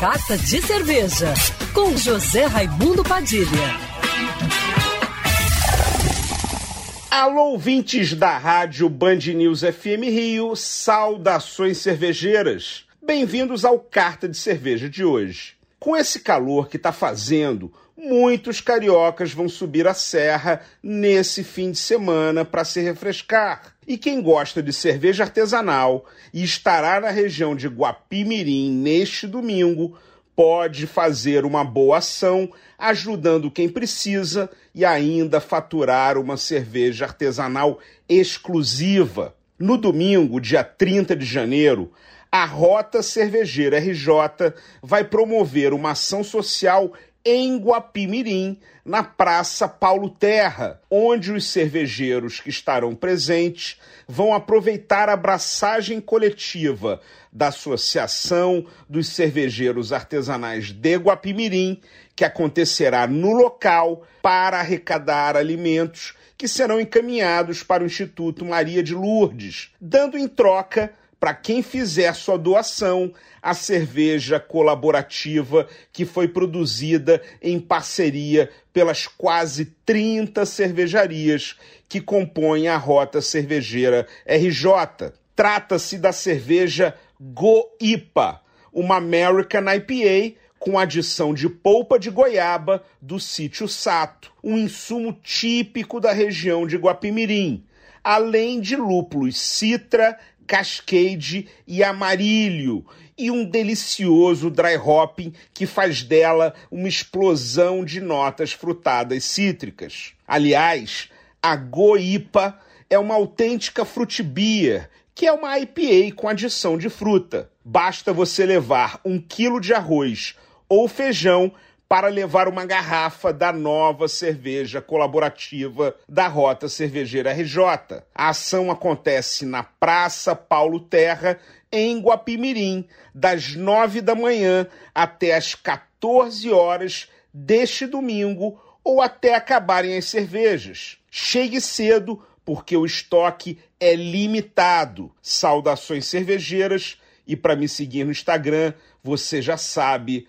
Carta de Cerveja, com José Raimundo Padilha. Alô, ouvintes da rádio Band News FM Rio, saudações cervejeiras. Bem-vindos ao Carta de Cerveja de hoje. Com esse calor que está fazendo, muitos cariocas vão subir a serra nesse fim de semana para se refrescar. E quem gosta de cerveja artesanal e estará na região de Guapimirim neste domingo, pode fazer uma boa ação ajudando quem precisa e ainda faturar uma cerveja artesanal exclusiva. No domingo, dia 30 de janeiro, a Rota Cervejeira RJ vai promover uma ação social em Guapimirim, na Praça Paulo Terra, onde os cervejeiros que estarão presentes vão aproveitar a abraçagem coletiva da Associação dos Cervejeiros Artesanais de Guapimirim, que acontecerá no local para arrecadar alimentos que serão encaminhados para o Instituto Maria de Lourdes, dando em troca para quem fizer sua doação a cerveja colaborativa que foi produzida em parceria pelas quase 30 cervejarias que compõem a Rota Cervejeira RJ. Trata-se da cerveja Goipa, uma American IPA com adição de polpa de goiaba do sítio Sato, um insumo típico da região de Guapimirim, além de lúpulos citra, cascade e amarilho, e um delicioso dry hopping que faz dela uma explosão de notas frutadas cítricas. Aliás, a Goipa é uma autêntica frutibia, que é uma IPA com adição de fruta. Basta você levar um quilo de arroz ou feijão para levar uma garrafa da nova cerveja colaborativa da Rota Cervejeira RJ. A ação acontece na Praça Paulo Terra, em Guapimirim, das nove da manhã até as 14 horas deste domingo ou até acabarem as cervejas. Chegue cedo, porque o estoque é limitado. Saudações cervejeiras e para me seguir no Instagram, você já sabe,